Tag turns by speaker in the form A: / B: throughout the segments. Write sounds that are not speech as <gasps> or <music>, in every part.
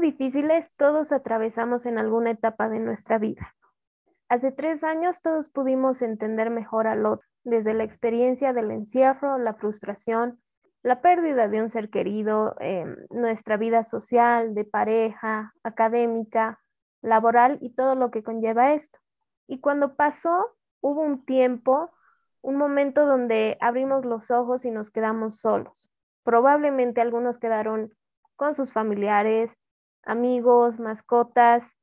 A: difíciles todos atravesamos en alguna etapa de nuestra vida. Hace tres años todos pudimos entender mejor al otro, desde la experiencia del encierro, la frustración, la pérdida de un ser querido, em, nuestra vida social, de pareja, académica, laboral y todo lo que conlleva esto. Y cuando pasó, hubo un tiempo, un momento donde abrimos los ojos y nos quedamos solos. Probablemente algunos quedaron con sus familiares, amigos, mascotas,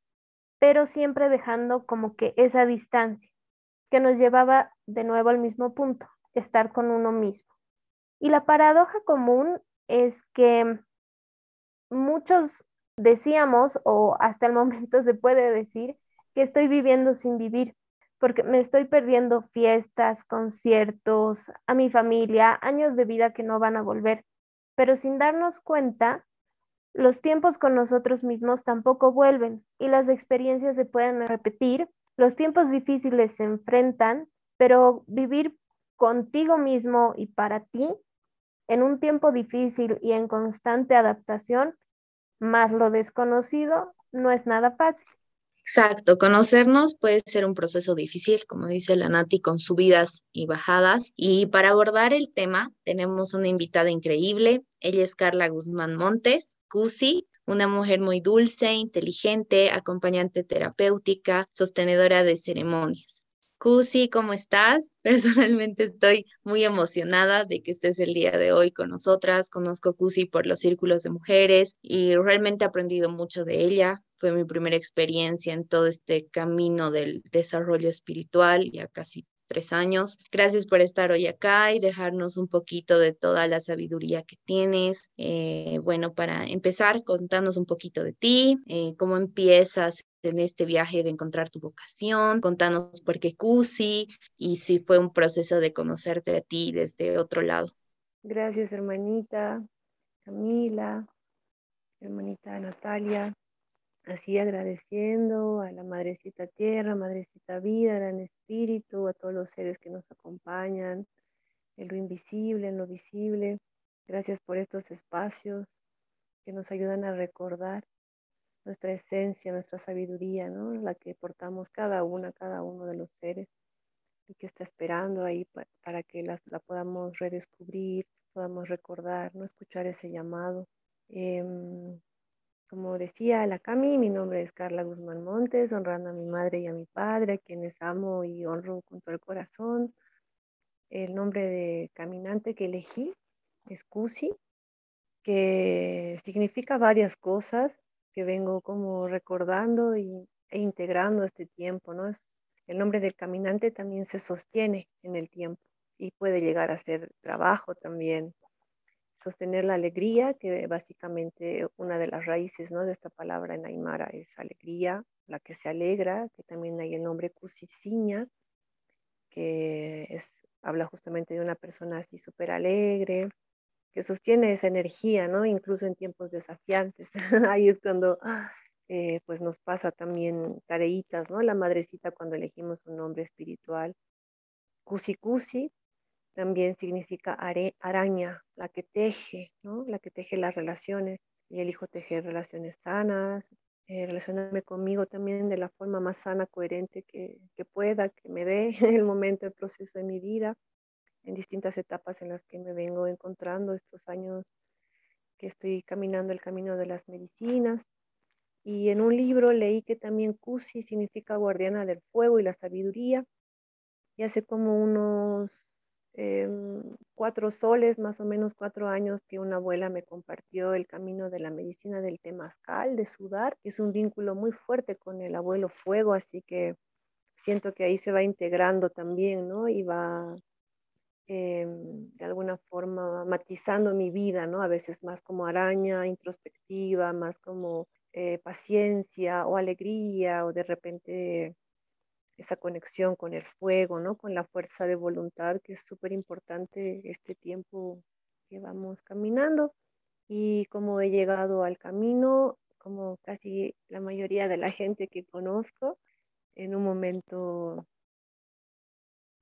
A: pero siempre dejando como que esa distancia que nos llevaba de nuevo al mismo punto, estar con uno mismo. Y la paradoja común es que muchos decíamos, o hasta el momento <laughs> se puede decir, que estoy viviendo sin vivir, porque me estoy perdiendo fiestas, conciertos, a mi familia, años de vida que no van a volver. Pero sin darnos cuenta, los tiempos con nosotros mismos tampoco vuelven y las experiencias se pueden repetir, los tiempos difíciles se enfrentan, pero vivir contigo mismo y para ti en un tiempo difícil y en constante adaptación, más lo desconocido, no es nada fácil.
B: Exacto, conocernos puede ser un proceso difícil, como dice la Nati, con subidas y bajadas. Y para abordar el tema, tenemos una invitada increíble. Ella es Carla Guzmán Montes, Cusi, una mujer muy dulce, inteligente, acompañante terapéutica, sostenedora de ceremonias. Cusi, ¿cómo estás? <laughs> Personalmente estoy muy emocionada de que estés el día de hoy con nosotras. Conozco Cusi por los círculos de mujeres y realmente he aprendido mucho de ella. Fue mi primera experiencia en todo este camino del desarrollo espiritual, ya casi tres años. Gracias por estar hoy acá y dejarnos un poquito de toda la sabiduría que tienes. Eh, bueno, para empezar, contanos un poquito de ti, eh, cómo empiezas en este viaje de encontrar tu vocación, contanos por qué CUSI y si fue un proceso de conocerte a ti desde otro lado.
C: Gracias, hermanita Camila, hermanita Natalia así agradeciendo a la Madrecita Tierra, Madrecita Vida, Gran Espíritu, a todos los seres que nos acompañan, en lo invisible, en lo visible. Gracias por estos espacios que nos ayudan a recordar nuestra esencia, nuestra sabiduría, ¿no? La que portamos cada una, cada uno de los seres y que está esperando ahí para, que la, podamos redescubrir, podamos recordar, no escuchar ese llamado. Em, como decía la Cami, mi nombre es Carla Guzmán Montes, honrando a mi madre y a mi padre, quienes amo y honro con todo el corazón. El nombre de caminante que elegí es Cusi, que significa varias cosas que vengo como recordando y, e integrando este tiempo, ¿no? Es, el nombre del caminante también se sostiene en el tiempo y puede llegar a ser trabajo también, sostener la alegría, que básicamente una de las raíces ¿no? de esta palabra en Aymara es alegría, la que se alegra, que también hay el nombre Kusisiña, que es, habla justamente de una persona así súper alegre, que sostiene esa energía, ¿no? Incluso en tiempos desafiantes. <laughs> Ahí es cuando eh, pues nos pasa también tareitas, ¿no? La madrecita cuando elegimos un nombre espiritual. Kusi Kusi también significa araña, la que teje, ¿no? la que teje las relaciones. Y elijo tejer relaciones sanas, eh, relacionarme conmigo también de la forma más sana, coherente que, que pueda, que me dé <laughs> el momento, el proceso de mi vida, en distintas etapas en las que me vengo encontrando estos años que estoy caminando el camino de las medicinas. Y en un libro leí que también Kusi significa guardiana del fuego y la sabiduría. Y hace como unos Em, cuatro soles, más o menos cuatro años que una abuela me compartió el camino de la medicina del temazcal, de sudar. Es un vínculo muy fuerte con el abuelo fuego, así que siento que ahí se va integrando también, ¿no? Y va em, de alguna forma matizando mi vida, ¿no? A veces más como araña introspectiva, más como eh, paciencia o alegría o de repente esa conexión con el fuego, ¿no? Con la fuerza de voluntad, que es súper importante este tiempo que vamos caminando. Y como he llegado al camino, como casi la mayoría de la gente que conozco, en un momento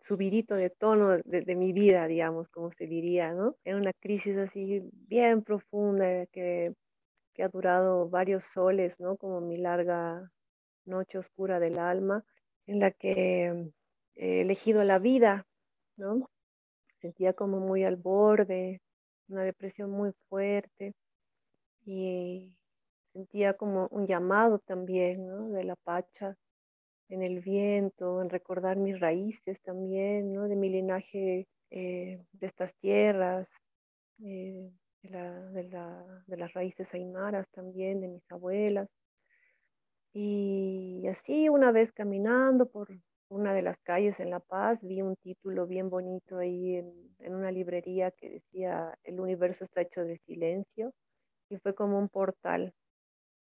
C: subidito de tono de, mi vida, digamos, como se diría, ¿no? En una crisis así bien profunda que que ha durado varios soles, ¿no? Como mi larga noche oscura del alma, en la que he elegido la vida, ¿no? Sentía como muy al borde, una depresión muy fuerte y sentía como un llamado también, ¿no? De la pacha en el viento, en recordar mis raíces también, ¿no? De mi linaje eh, de estas tierras, eh, de, de, las raíces aymaras también, de mis abuelas. Y así una vez caminando por una de las calles en La Paz, vi un título bien bonito ahí en, en una librería que decía, el universo está hecho de silencio, y fue como un portal,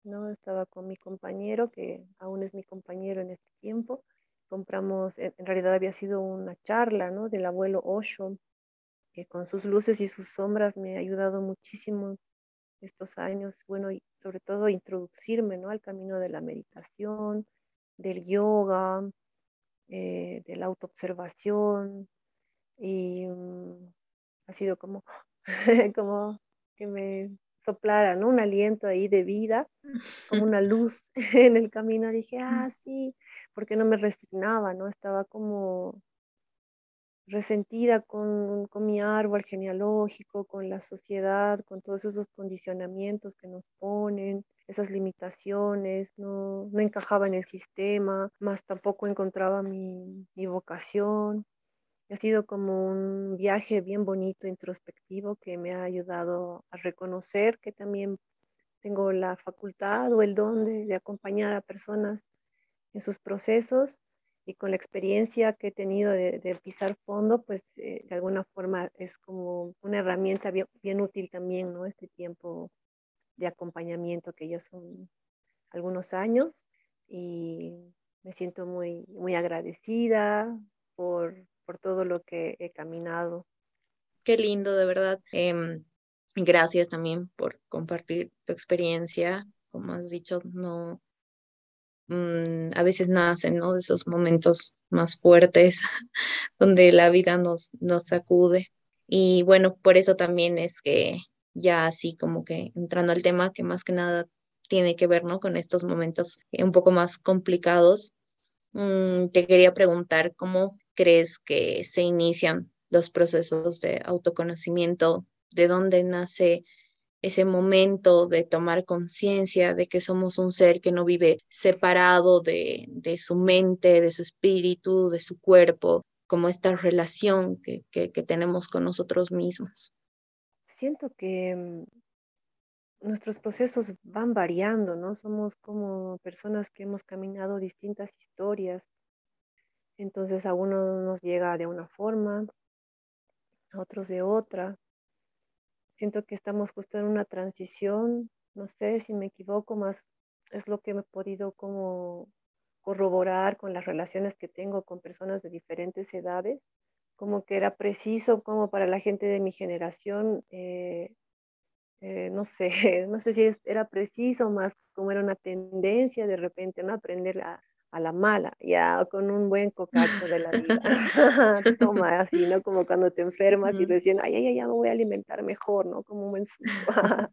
C: ¿no? Estaba con mi compañero, que aún es mi compañero en este tiempo, compramos, en, realidad había sido una charla, ¿no? Del abuelo Osho, que con sus luces y sus sombras me ha ayudado muchísimo estos años, bueno, y sobre todo introducirme, ¿no? Al camino de la meditación, del yoga, eh, de la autoobservación, y mm, ha sido como, <laughs> como que me soplara, ¿no? Un aliento ahí de vida, como una <laughs> luz <laughs> en el camino. Dije, ah, sí, porque no me resignaba, ¿no? Estaba como resentida con, con, mi árbol genealógico, con la sociedad, con todos esos condicionamientos que nos ponen, esas limitaciones, no, no encajaba en el sistema, más tampoco encontraba mi, mi vocación. Ha sido como un viaje bien bonito, introspectivo, que me ha ayudado a reconocer que también tengo la facultad o el don de, de acompañar a personas en sus procesos y con la experiencia que he tenido de, pisar fondo, pues eh, de alguna forma es como una herramienta bien, útil también, ¿no? Este tiempo de acompañamiento que ya son algunos años y me siento muy, muy agradecida por, por todo lo que he caminado.
B: Qué lindo, de verdad. Em, gracias también por compartir tu experiencia. Como has dicho, no, Mm, a veces nacen, ¿no? De esos momentos más fuertes <laughs> donde la vida nos, nos sacude. Y bueno, por eso también es que ya así como que entrando al tema que más que nada tiene que ver, ¿no? Con estos momentos un poco más complicados, mm, te quería preguntar cómo crees que se inician los procesos de autoconocimiento, de dónde nace ese momento de tomar conciencia de que somos un ser que no vive separado de, de, su mente, de su espíritu, de su cuerpo, como esta relación que, que, tenemos con nosotros mismos.
C: Siento que mm, nuestros procesos van variando, ¿no? Somos como personas que hemos caminado distintas historias. Entonces a uno nos llega de una forma, a otros de otra. Siento que estamos justo en una transición, no sé si me equivoco, más es lo que me he podido como corroborar con las relaciones que tengo con personas de diferentes edades, como que era preciso como para la gente de mi generación, eh, eh, no sé, <laughs> no sé si era preciso más como era una tendencia de repente, ¿no? Aprender a, a la mala, ya con un buen cocacho de la vida. <laughs> <laughs> Toma así, ¿no? Como cuando te enfermas y recién, ay, ay, ay, ya me voy a alimentar mejor, ¿no? Como un buen <laughs>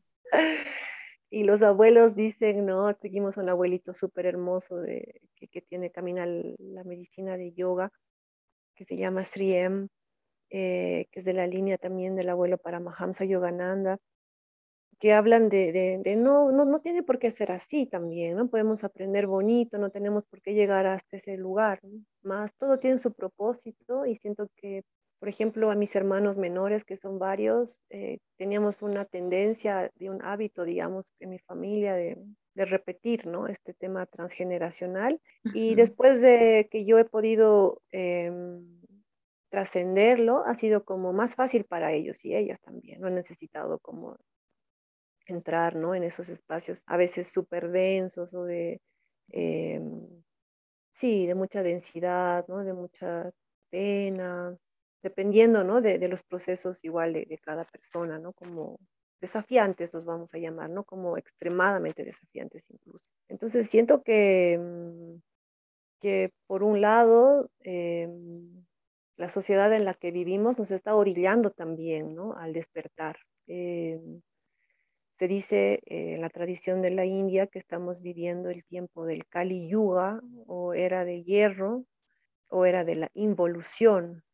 C: y los abuelos dicen, ¿no? Seguimos un abuelito súper hermoso de, que, que, tiene, camina la medicina de yoga, que se llama Sri M, eh, que es de la línea también del abuelo Paramahamsa Yogananda que hablan de, de, no, no, no, tiene por qué ser así también, ¿no? Podemos aprender bonito, no tenemos por qué llegar hasta ese lugar, más todo tiene su propósito y siento que, por ejemplo, a mis hermanos menores, que son varios, eh, teníamos una tendencia de un hábito, digamos, en mi familia de, de repetir, ¿no? Este tema transgeneracional. Y después de que yo he podido... Em, trascenderlo ha sido como más fácil para ellos y ellas también. No he necesitado como entrar ¿no? en esos espacios a veces súper densos o de, em, sí, de mucha densidad, ¿no? de mucha pena, dependiendo ¿no? de, los procesos igual de, cada persona, ¿no? como desafiantes los vamos a llamar, ¿no? como extremadamente desafiantes incluso. Entonces siento que, mm, que por un lado, eh, la sociedad en la que vivimos nos está orillando también ¿no? al despertar. Eh, se dice eh, en la tradición de la India que estamos viviendo el tiempo del Kali Yuga o era de hierro o era de la involución.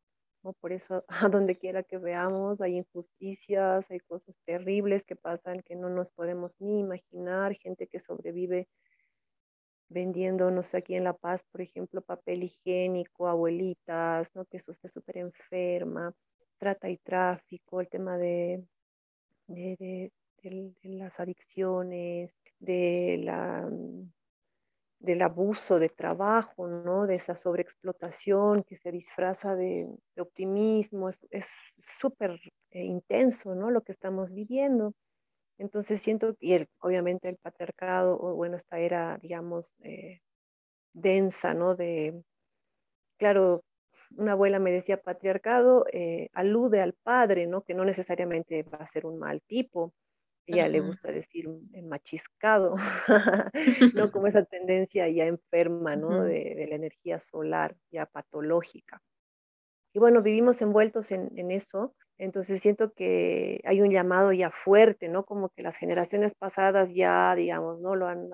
C: ¿no? Por eso, <laughs> a donde quiera que veamos, hay injusticias, hay cosas terribles que pasan que no nos podemos ni imaginar, gente que sobrevive vendiéndonos aquí en La Paz, por ejemplo, papel higiénico, abuelitas, ¿no? que eso está súper enferma, trata y tráfico, el tema de, de, las adicciones, de la, mm, del abuso de trabajo, ¿no? de esa sobreexplotación que se disfraza de, optimismo, es súper eh, intenso ¿no? lo que estamos viviendo. Entonces siento, el, obviamente el patriarcado, o bueno, esta era, digamos, eh, densa, ¿no? De, claro, una abuela me decía, patriarcado eh, alude al padre, ¿no? Que no necesariamente va a ser un mal tipo. Ella le gusta decir machiscado, <laughs> ¿no? <laughs> Como esa tendencia ya enferma, ¿no? de, de, la energía solar, ya patológica. Y bueno, vivimos envueltos en, en eso entonces siento que hay un llamado ya fuerte, ¿no? Como que las generaciones pasadas ya, digamos, ¿no? Lo han,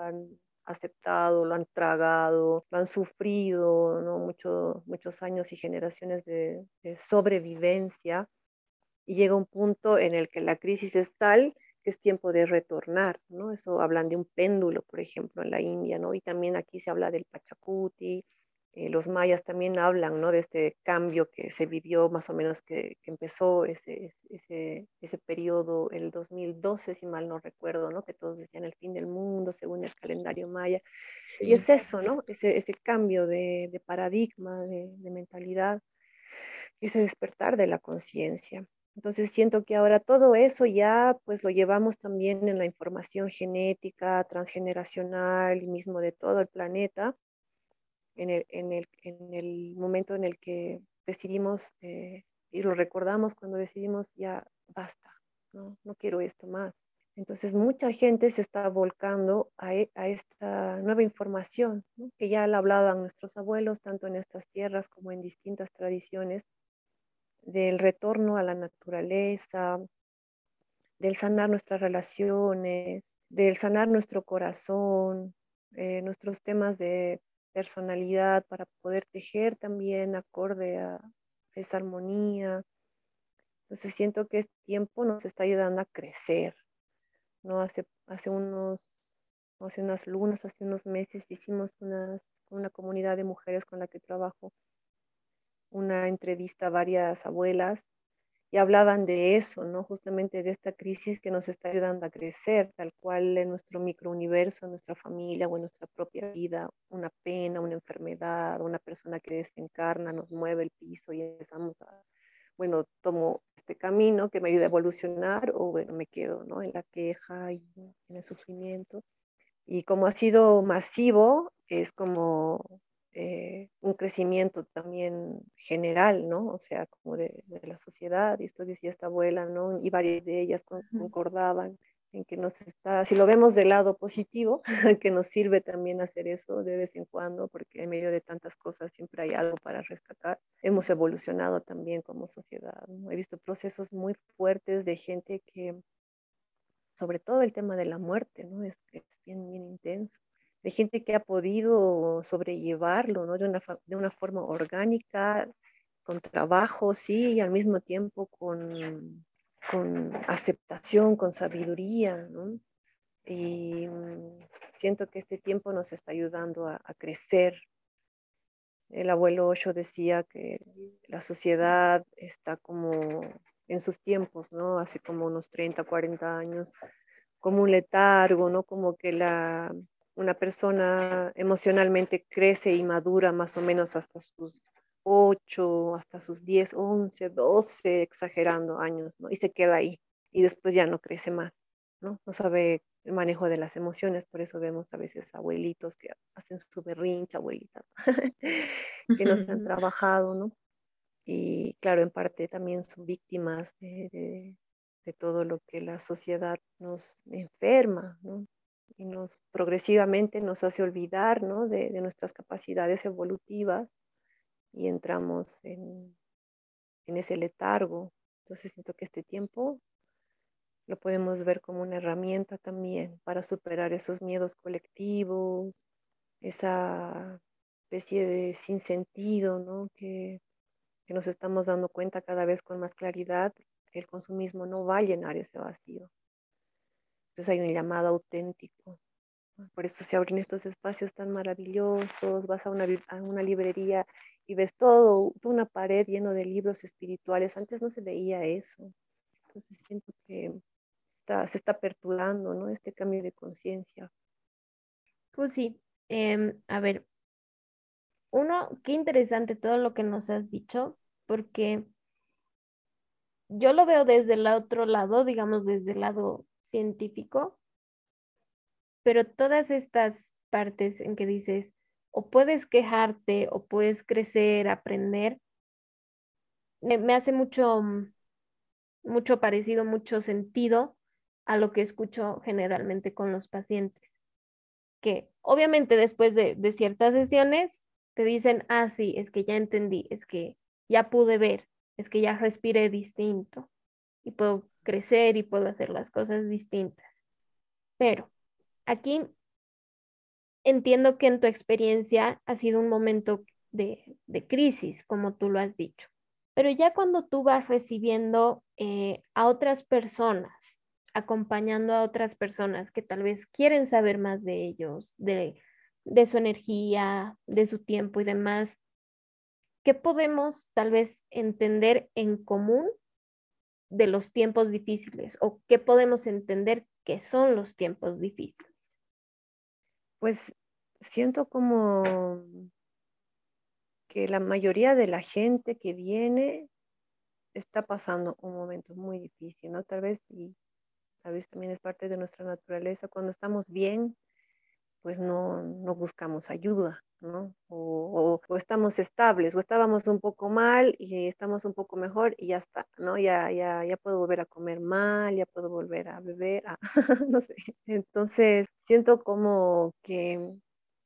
C: aceptado, lo han tragado, lo han sufrido, ¿no? muchos años y generaciones de, sobrevivencia. Y llega un punto en el que la crisis es tal que es tiempo de retornar, ¿no? Eso hablan de un péndulo, por ejemplo, en la India, ¿no? Y también aquí se habla del Pachacuti, eh, los mayas también hablan ¿no? de este cambio que se vivió más o menos que, empezó ese, ese, ese, periodo, el 2012, si mal no recuerdo, ¿no? que todos decían el fin del mundo según el calendario maya. Y es eso, ¿no? ese, ese cambio de, de paradigma, de, de, mentalidad, ese despertar de la conciencia. Entonces siento que ahora todo eso ya pues lo llevamos también en la información genética, transgeneracional y mismo de todo el planeta en el, en el, en el momento en el que decidimos, eh, y lo recordamos cuando decidimos ya basta, no, no quiero esto más. Entonces mucha gente se está volcando a, e, a esta nueva información, que ya la hablaban nuestros abuelos, tanto en estas tierras como en distintas tradiciones, del retorno a la naturaleza, del sanar nuestras relaciones, del sanar nuestro corazón, eh, nuestros temas de personalidad para poder tejer también acorde a esa armonía. Entonces siento que este tiempo nos está ayudando a crecer. ¿no? Hace, hace, unos, hace unas lunas, hace unos meses hicimos una, una comunidad de mujeres con la que trabajo una entrevista a varias abuelas y hablaban de eso, ¿no? Justamente de esta crisis que nos está ayudando a crecer, tal cual en nuestro microuniverso, en nuestra familia o en nuestra propia vida, una pena, una enfermedad, una persona que desencarna, nos mueve el piso y empezamos a, bueno, tomo este camino que me ayuda a evolucionar o bueno, me quedo, ¿no? En la queja y en el sufrimiento. Y como ha sido masivo, es como eh, un crecimiento también general, ¿no? O sea, como de, la sociedad, y esto decía esta abuela, ¿no? Y varias de ellas concordaban en que nos está, si lo vemos del lado positivo, <laughs> que nos sirve también hacer eso de vez en cuando, porque en medio de tantas cosas siempre hay algo para rescatar. Hemos evolucionado también como sociedad. ¿no? He visto procesos muy fuertes de gente que, sobre todo el tema de la muerte, ¿no? Es, es bien, bien intenso de gente que ha podido sobrellevarlo ¿no? de, una, de una forma orgánica, con trabajo, sí, y al mismo tiempo con, con aceptación, con sabiduría. Y mm, siento que este tiempo nos está ayudando a, a crecer. El abuelo Osho decía que la sociedad está como en sus tiempos, ¿no? Hace como unos 30, 40 años, como un letargo, ¿no? Como que la, una persona emocionalmente crece y madura más o menos hasta sus 8, hasta sus 10, 11, 12, exagerando años, ¿no? Y se queda ahí y después ya no crece más, ¿no? No sabe el manejo de las emociones, por eso vemos a veces abuelitos que hacen su berrincha, abuelitas, <laughs> que no se han trabajado, ¿no? Y claro, en parte también son víctimas de, de todo lo que la sociedad nos enferma, ¿no? Y nos progresivamente nos hace olvidar ¿no? de, nuestras capacidades evolutivas y entramos en, ese letargo. Entonces siento que este tiempo lo podemos ver como una herramienta también para superar esos miedos colectivos, esa especie de sinsentido, ¿no? Que, nos estamos dando cuenta cada vez con más claridad el consumismo no va a llenar ese vacío. Entonces hay un llamado auténtico. Por eso se abren estos espacios tan maravillosos, vas a una, a una librería y ves todo, una pared lleno de libros espirituales. Antes no se veía eso. Entonces siento que se está aperturando, ¿no? Este cambio de conciencia.
A: Pues sí, em, a ver, uno, qué interesante todo lo que nos has dicho, porque yo lo veo desde el otro lado, digamos, desde el lado científico, pero todas estas partes en que dices, o puedes quejarte, o puedes crecer, aprender, me, hace mucho, mucho parecido, mucho sentido a lo que escucho generalmente con los pacientes, que obviamente después de, de ciertas sesiones te dicen, ah, sí, es que ya entendí, es que ya pude ver, es que ya respiré distinto y puedo crecer y puedo hacer las cosas distintas. Pero aquí entiendo que en tu experiencia ha sido un momento de, crisis, como tú lo has dicho. Pero ya cuando tú vas recibiendo eh, a otras personas, acompañando a otras personas que tal vez quieren saber más de ellos, de, de su energía, de su tiempo y demás, ¿qué podemos tal vez entender en común de los tiempos difíciles o qué podemos entender que son los tiempos difíciles?
C: Pues siento como que la mayoría de la gente que viene está pasando un momento muy difícil, ¿no? Tal vez, y tal vez también es parte de nuestra naturaleza, cuando estamos bien, pues no, no buscamos ayuda, ¿no? O, estamos estables, o estábamos un poco mal y estamos un poco mejor y ya está, ¿no? Ya, ya, ya puedo volver a comer mal, ya puedo volver a beber, <laughs> no sé. Entonces, siento como que,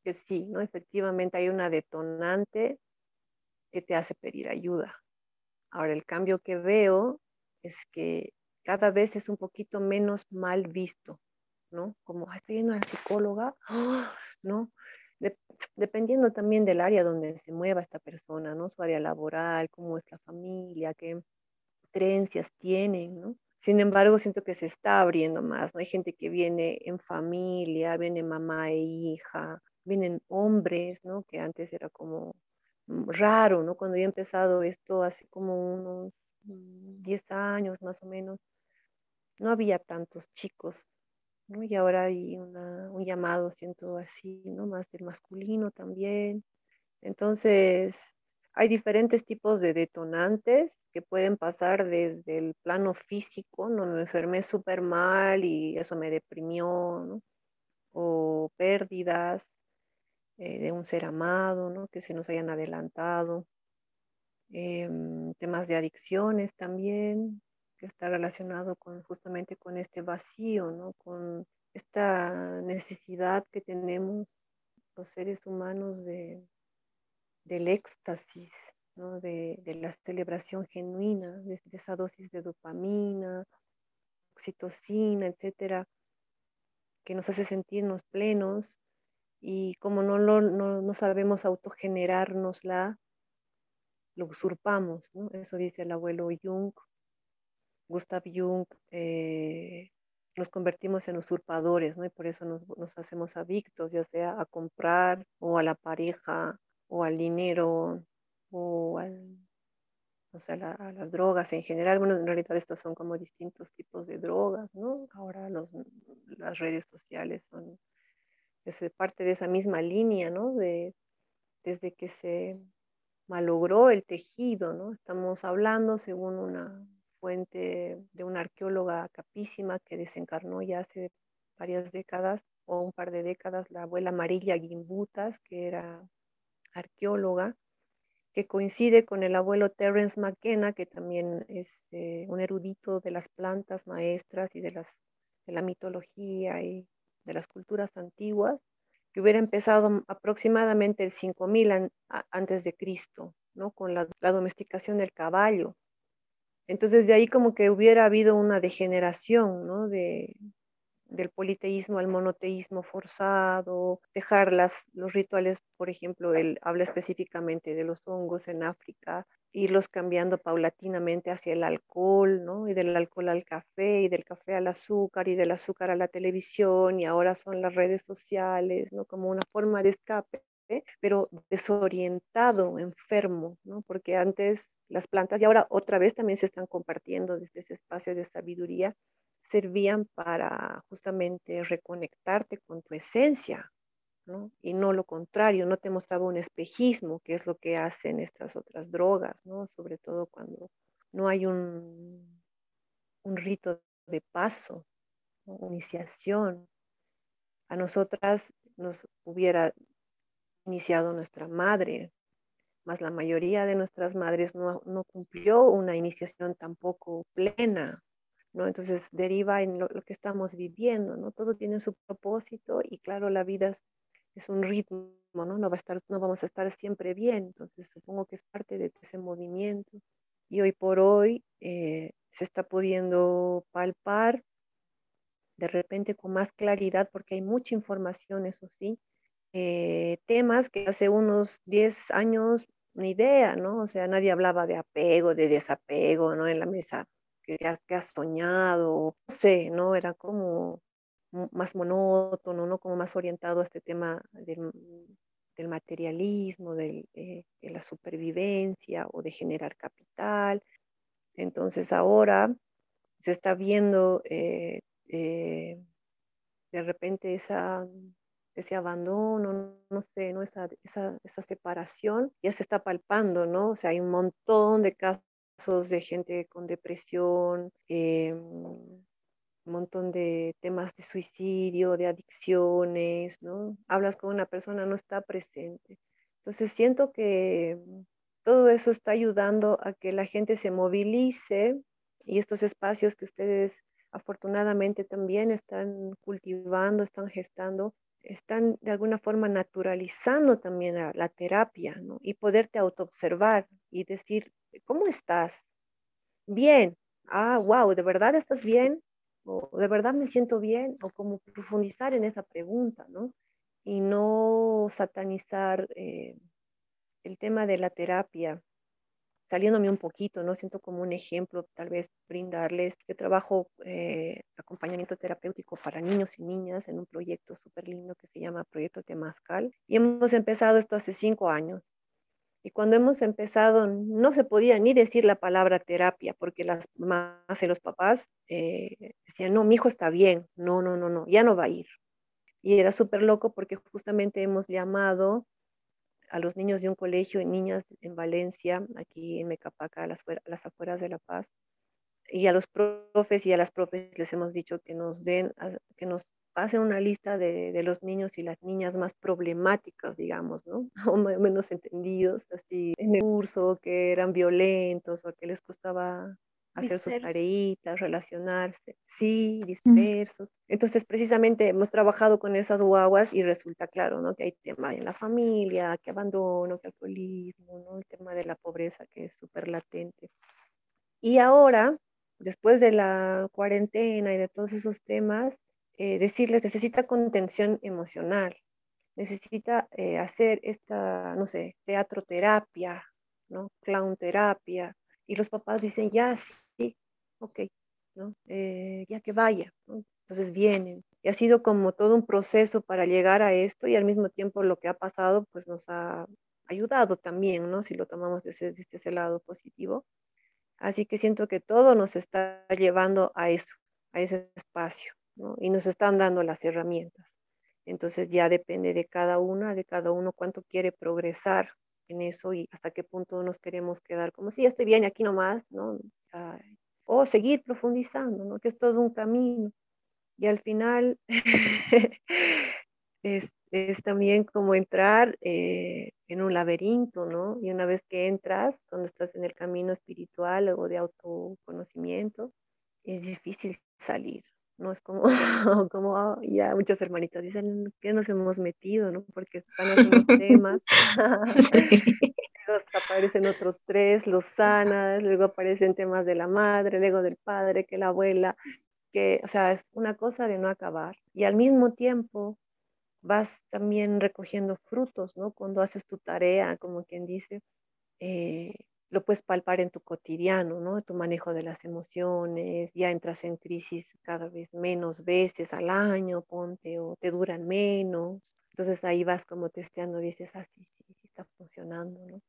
C: que sí, ¿no? Efectivamente hay una detonante que te hace pedir ayuda. Ahora, el cambio que veo es que cada vez es un poquito menos mal visto, ¿no? Como, estoy yendo a la psicóloga, <gasps> ¿no? Dependiendo también del área donde se mueva esta persona, ¿no? Su área laboral, cómo es la familia, qué creencias tienen, ¿no? Sin embargo, siento que se está abriendo más, ¿no? Hay gente que viene en familia, viene mamá e hija, vienen hombres, ¿no? Que antes era como mm, raro, ¿no? Cuando yo he empezado esto hace como unos 10 mm, años más o menos, no había tantos chicos y ahora hay un llamado, siento así, ¿no? Más del masculino también. Entonces, hay diferentes tipos de detonantes que pueden pasar desde el plano físico, ¿no? Me enfermé súper mal y eso me deprimió, ¿no? O pérdidas eh, de un ser amado, ¿no? Que se nos hayan adelantado. Em, temas de adicciones también, que está relacionado con justamente con este vacío, ¿no? Con esta necesidad que tenemos los seres humanos de, del éxtasis, ¿no? de, la celebración genuina, de, esa dosis de dopamina, oxitocina, etcétera, que nos hace sentirnos plenos y como no, lo, no, no sabemos autogenerárnosla, lo usurpamos. Eso dice el abuelo Jung, Gustav Jung, eh, nos convertimos en usurpadores, ¿no? Y por eso nos, hacemos adictos, ya sea a comprar o a la pareja o al dinero o a las drogas en general. Bueno, en realidad estos son como distintos tipos de drogas, ¿no? Ahora las redes sociales son parte de esa misma línea, ¿no? De, desde que se malogró el tejido, ¿no? Estamos hablando según una fuente de una arqueóloga capísima que desencarnó ya hace varias décadas o un par de décadas, la abuela Amarilla Gimbutas, que era arqueóloga, que coincide con el abuelo Terence McKenna, que también es eh, un erudito de las plantas maestras y de, las, de la mitología y de las culturas antiguas, que hubiera empezado aproximadamente el 5000 antes de Cristo, ¿no? con la domesticación del caballo Entonces de ahí como que hubiera habido una degeneración, ¿no? De, del politeísmo al monoteísmo forzado, dejar las, los rituales, por ejemplo, él habla específicamente de los hongos en África, irlos cambiando paulatinamente hacia el alcohol, ¿no? Y del alcohol al café, y del café al azúcar, y del azúcar a la televisión, y ahora son las redes sociales, ¿no? Como una forma de escape, pero desorientado, enfermo, ¿no? Porque antes las plantas, y ahora otra vez también se están compartiendo desde ese espacio de sabiduría, servían para justamente reconectarte con tu esencia, ¿no? Y no lo contrario, no te mostraba un espejismo, que es lo que hacen estas otras drogas, ¿no? Sobre todo cuando no hay un, un rito de paso, iniciación. A nosotras nos hubiera iniciado nuestra madre, más la mayoría de nuestras madres no, no cumplió una iniciación tampoco plena, ¿no? Entonces deriva en lo, que estamos viviendo, ¿no? Todo tiene su propósito y claro, la vida es, un ritmo, ¿no? No, va a estar, no vamos a estar siempre bien, entonces supongo que es parte de ese movimiento. Y hoy por hoy eh, se está pudiendo palpar de repente con más claridad porque hay mucha información, eso sí, eh, temas que hace unos 10 años ni idea, ¿no? O sea, nadie hablaba de apego, de desapego, ¿no? En la mesa que, has, soñado, no sé, ¿no? Era como más monótono, ¿no? Como más orientado a este tema del, materialismo, eh, de la supervivencia o de generar capital. Entonces ahora se está viendo eh, eh, de repente esa, ese abandono, no sé, ¿no? Esa, esa, esa, separación ya se está palpando, ¿no? O sea, hay un montón de casos de gente con depresión, eh, un montón de temas de suicidio, de adicciones, ¿no? Hablas con una persona, no está presente. Entonces siento que todo eso está ayudando a que la gente se movilice y estos espacios que ustedes afortunadamente también están cultivando, están gestando, están de alguna forma naturalizando también la, terapia, ¿no? Y poderte autoobservar y decir, ¿cómo estás? Bien. Ah, wow, ¿de verdad estás bien? ¿O de verdad me siento bien? O como profundizar en esa pregunta, ¿no? Y no satanizar eh, el tema de la terapia, saliéndome un poquito, ¿no? Siento como un ejemplo, tal vez brindarles. Yo trabajo eh, acompañamiento terapéutico para niños y niñas en un proyecto súper lindo que se llama Proyecto Temascal. Y hemos empezado esto hace cinco años. Y cuando hemos empezado, no se podía ni decir la palabra terapia, porque las mamás y los papás eh, decían, no, mi hijo está bien, no, no, no, no, ya no va a ir. Y era súper loco porque justamente hemos llamado a los niños de un colegio y niñas en Valencia, aquí en Mecapaca, a las, a las afueras de La Paz, y a los profes y a las profes les hemos dicho que nos den, que nos hace una lista de, de, los niños y las niñas más problemáticas, digamos, ¿no? <laughs> O menos entendidos, así, en el curso, que eran violentos o que les costaba hacer sus tareitas, relacionarse, sí, dispersos. Entonces, precisamente hemos trabajado con esas guaguas y resulta claro, ¿no? Que hay tema en la familia, que abandono, que alcoholismo, ¿no? El tema de la pobreza que es súper latente. Y ahora, después de la cuarentena y de todos esos temas, eh, decirles, necesita contención emocional, necesita eh, hacer esta, no sé, teatro terapia, ¿no? Clown terapia. Y los papás dicen, ya, ok, ¿no? Eh, ya que vaya, Entonces vienen. Y ha sido como todo un proceso para llegar a esto y al mismo tiempo lo que ha pasado pues nos ha ayudado también, ¿no? Si lo tomamos desde, desde ese lado positivo. Así que siento que todo nos está llevando a eso, a ese espacio y nos están dando las herramientas. Entonces ya depende de cada una, de cada uno cuánto quiere progresar en eso y hasta qué punto nos queremos quedar como si ya estoy bien aquí nomás, ¿no? O seguir profundizando, ¿no? Que es todo un camino. Y al final <laughs> es, también como entrar eh, en un laberinto, ¿no? Y una vez que entras, cuando estás en el camino espiritual o de autoconocimiento, es difícil salir no es como, <laughs> como ah, ya muchas hermanitas dicen que nos hemos metido, ¿no? Porque están haciendo temas. <laughs> <laughs> luego aparecen otros tres, los sanas, luego aparecen temas de la madre, luego del padre, que la abuela, que, o sea, es una cosa de no acabar. Y al mismo tiempo vas también recogiendo frutos, ¿no? Cuando haces tu tarea, como quien dice, eh, lo puedes palpar en tu cotidiano, ¿no? Tu manejo de las emociones, ya entras en crisis cada vez menos veces al año, ponte, o te duran menos. Entonces ahí vas como testeando, dices, ah, sí, sí, sí está funcionando, ¿no?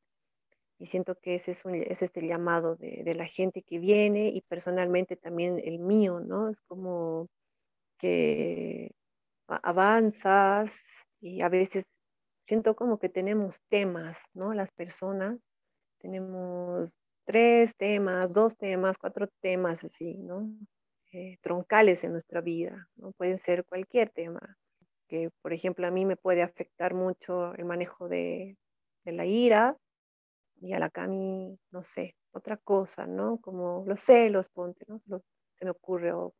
C: Y siento que ese es, un, ese es el llamado de, de la gente que viene y personalmente también el mío, ¿no? Es como que avanzas y a veces siento como que tenemos temas, ¿no? Las personas tenemos tres temas, dos temas, cuatro temas así, ¿no? Eh, troncales en nuestra vida, ¿no? Pueden ser cualquier tema, que por ejemplo a mí me puede afectar mucho el manejo de, la ira y a la Cami, no sé, otra cosa, ¿no? Como los celos, ponte, ¿no? Se me ocurre, o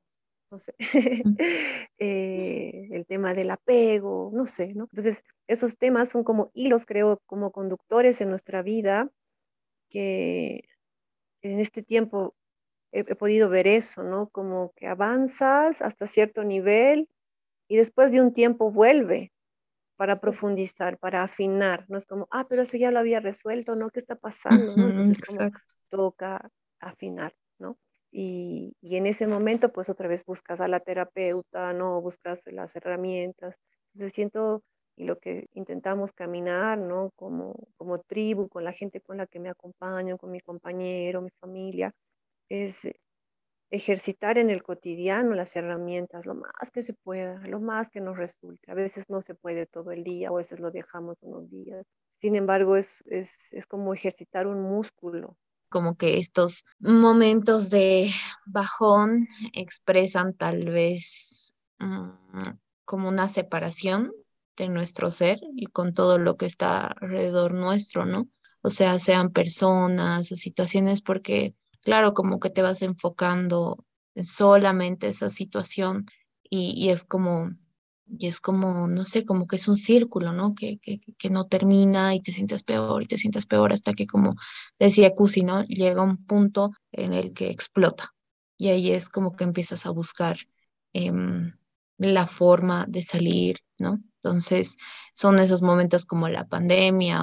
C: no sé, <laughs> eh, el tema del apego, no sé, ¿no? Entonces, esos temas son como hilos, creo, como conductores en nuestra vida que en este tiempo he, podido ver eso, ¿no? Como que avanzas hasta cierto nivel y después de un tiempo vuelve para profundizar, para afinar. No es como, ah, pero eso ya lo había resuelto, ¿no? ¿Qué está pasando? ¿no? Entonces, como toca afinar, ¿no? Y, y, en ese momento, pues otra vez buscas a la terapeuta, ¿no? Buscas las herramientas. Entonces siento y lo que intentamos caminar, ¿no? Como, como tribu, con la gente con la que me acompaño, con mi compañero, mi familia, es ejercitar en el cotidiano las herramientas lo más que se pueda, lo más que nos resulte. A veces no se puede todo el día, o a veces lo dejamos unos días. Sin embargo, es, es, es como ejercitar un músculo.
B: Como que estos momentos de bajón expresan tal vez mm, como una separación de nuestro ser y con todo lo que está alrededor nuestro, ¿no? O sea, sean personas o situaciones, porque claro, como que te vas enfocando en solamente esa situación y, es como, y es como, no sé, como que es un círculo, ¿no? Que, que, no termina y te sientes peor y te sientes peor hasta que, como decía Cusi, ¿no? Llega un punto en el que explota y ahí es como que empiezas a buscar em, la forma de salir, ¿no? Entonces, son esos momentos como la pandemia,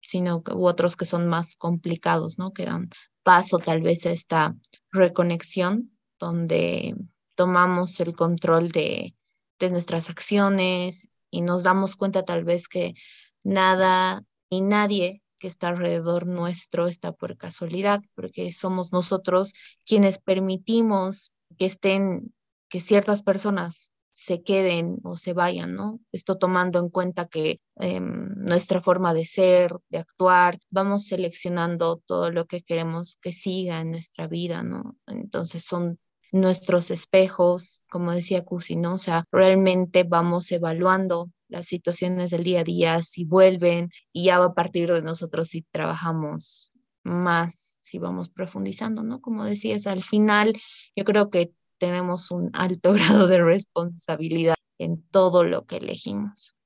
B: sino u otros que son más complicados, ¿no? Que dan paso tal vez a esta reconexión donde tomamos el control de, de nuestras acciones y nos damos cuenta tal vez que nada y nadie que está alrededor nuestro está por casualidad, porque somos nosotros quienes permitimos que estén, que ciertas personas se queden o se vayan, ¿no? Esto tomando en cuenta que em, nuestra forma de ser, de actuar, vamos seleccionando todo lo que queremos que siga en nuestra vida, ¿no? Entonces son nuestros espejos, como decía Cusi, ¿no? O sea, realmente vamos evaluando las situaciones del día a día, si vuelven, y ya va a partir de nosotros si trabajamos más, si vamos profundizando, ¿no? Como decías, al final yo creo que tenemos un alto <laughs> grado de responsabilidad en todo lo que elegimos.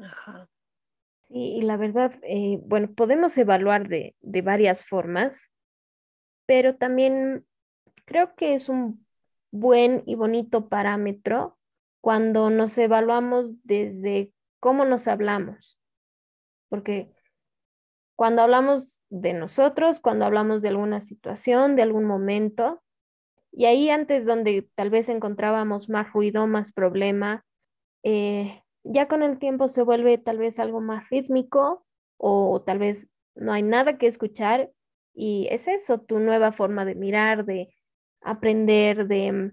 A: Ajá. Sí, y la verdad, eh, bueno, podemos evaluar de, de varias formas, pero también creo que es un buen y bonito parámetro cuando nos evaluamos desde cómo nos hablamos, porque cuando hablamos de nosotros, cuando hablamos de alguna situación, de algún momento, y ahí antes donde tal vez encontrábamos más ruido, más problema, eh, ya con el tiempo se vuelve tal vez algo más rítmico o tal vez no hay nada que escuchar y es eso, tu nueva forma de mirar, de aprender, de,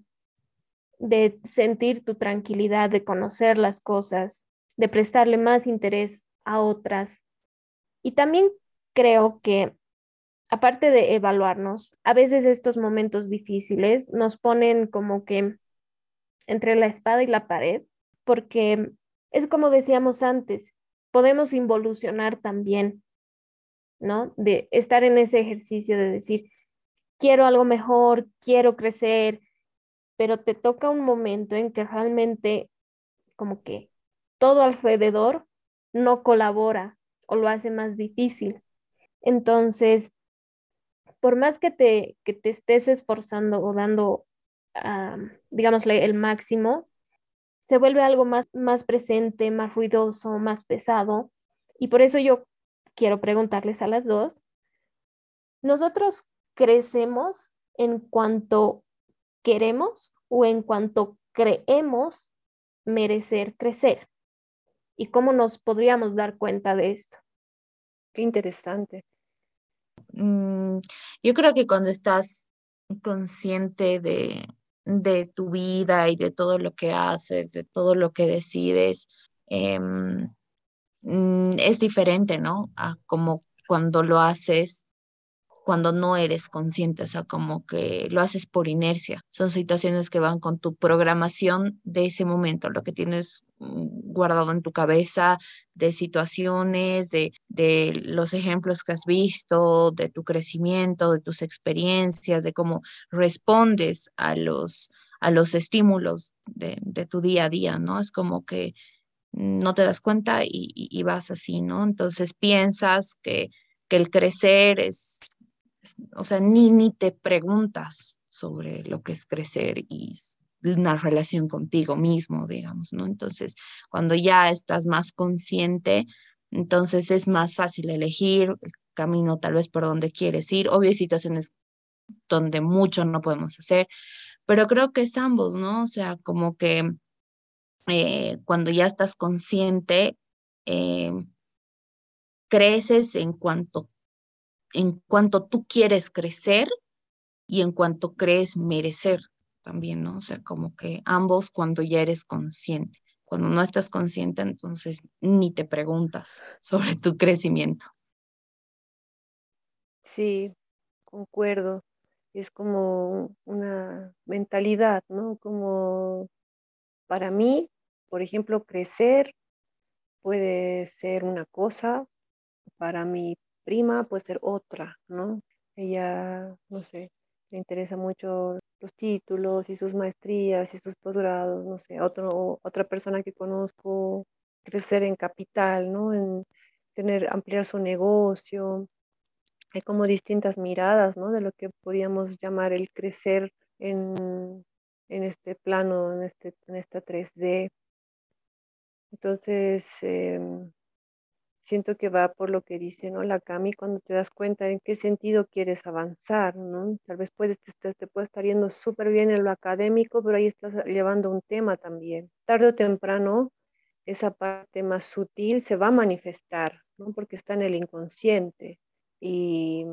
A: de sentir tu tranquilidad, de conocer las cosas, de prestarle más interés a otras. Y también creo que aparte de evaluarnos, a veces estos momentos difíciles nos ponen como que entre la espada y la pared, porque es como decíamos antes, podemos involucionar también, ¿no? De estar en ese ejercicio de decir, quiero algo mejor, quiero crecer, pero te toca un momento en que realmente como que todo alrededor no colabora o lo hace más difícil. Entonces, por más que te, que te estés esforzando o dando, digámosle, el máximo, se vuelve algo más, más presente, más ruidoso, más pesado. Y por eso yo quiero preguntarles a las dos, ¿nosotros crecemos en cuanto queremos o en cuanto creemos merecer crecer? ¿Y cómo nos podríamos dar cuenta de esto?
C: Qué interesante.
B: Mm, yo creo que cuando estás consciente de, de tu vida y de todo lo que haces, de todo lo que decides, em, mm, es diferente, ¿no? A como cuando lo haces cuando no eres consciente, o sea, como que lo haces por inercia. Son situaciones que van con tu programación de ese momento, lo que tienes mm, guardado en tu cabeza, de situaciones, de, de los ejemplos que has visto, de tu crecimiento, de tus experiencias, de cómo respondes a los, a los estímulos de, de tu día a día, ¿no? Es como que no te das cuenta y, vas así, ¿no? Entonces piensas que, que el crecer es o sea, ni, ni te preguntas sobre lo que es crecer y una relación contigo mismo, digamos, ¿no? Entonces, cuando ya estás más consciente, entonces es más fácil elegir el camino tal vez por donde quieres ir. Obvio, hay situaciones donde mucho no podemos hacer, pero creo que es ambos, ¿no? O sea, como que eh, cuando ya estás consciente, eh, creces en cuanto en cuanto tú quieres crecer y en cuanto crees merecer también, ¿no? O sea, como que ambos cuando ya eres consciente. Cuando no estás consciente, entonces ni te preguntas <laughs> sobre tu crecimiento.
C: Sí, concuerdo. Es como una mentalidad, ¿no? Como para mí, por ejemplo, crecer puede ser una cosa, para mi prima puede ser otra, ¿no? Ella, no sé, le interesa mucho los títulos y sus maestrías y sus posgrados, no sé, otro, otra persona que conozco, crecer en capital, ¿no? En tener, ampliar su negocio. Hay como distintas miradas, ¿no? De lo que podríamos llamar el crecer en, en este plano, en, este, en esta 3D. Entonces, em, siento que va por lo que dice, ¿no? La Cami, cuando te das cuenta en qué sentido quieres avanzar, ¿no? Tal vez puedes, te, te puede estar yendo súper bien en lo académico, pero ahí estás llevando un tema también. Tarde o temprano, esa parte más sutil se va a manifestar, ¿no? Porque está en el inconsciente. Y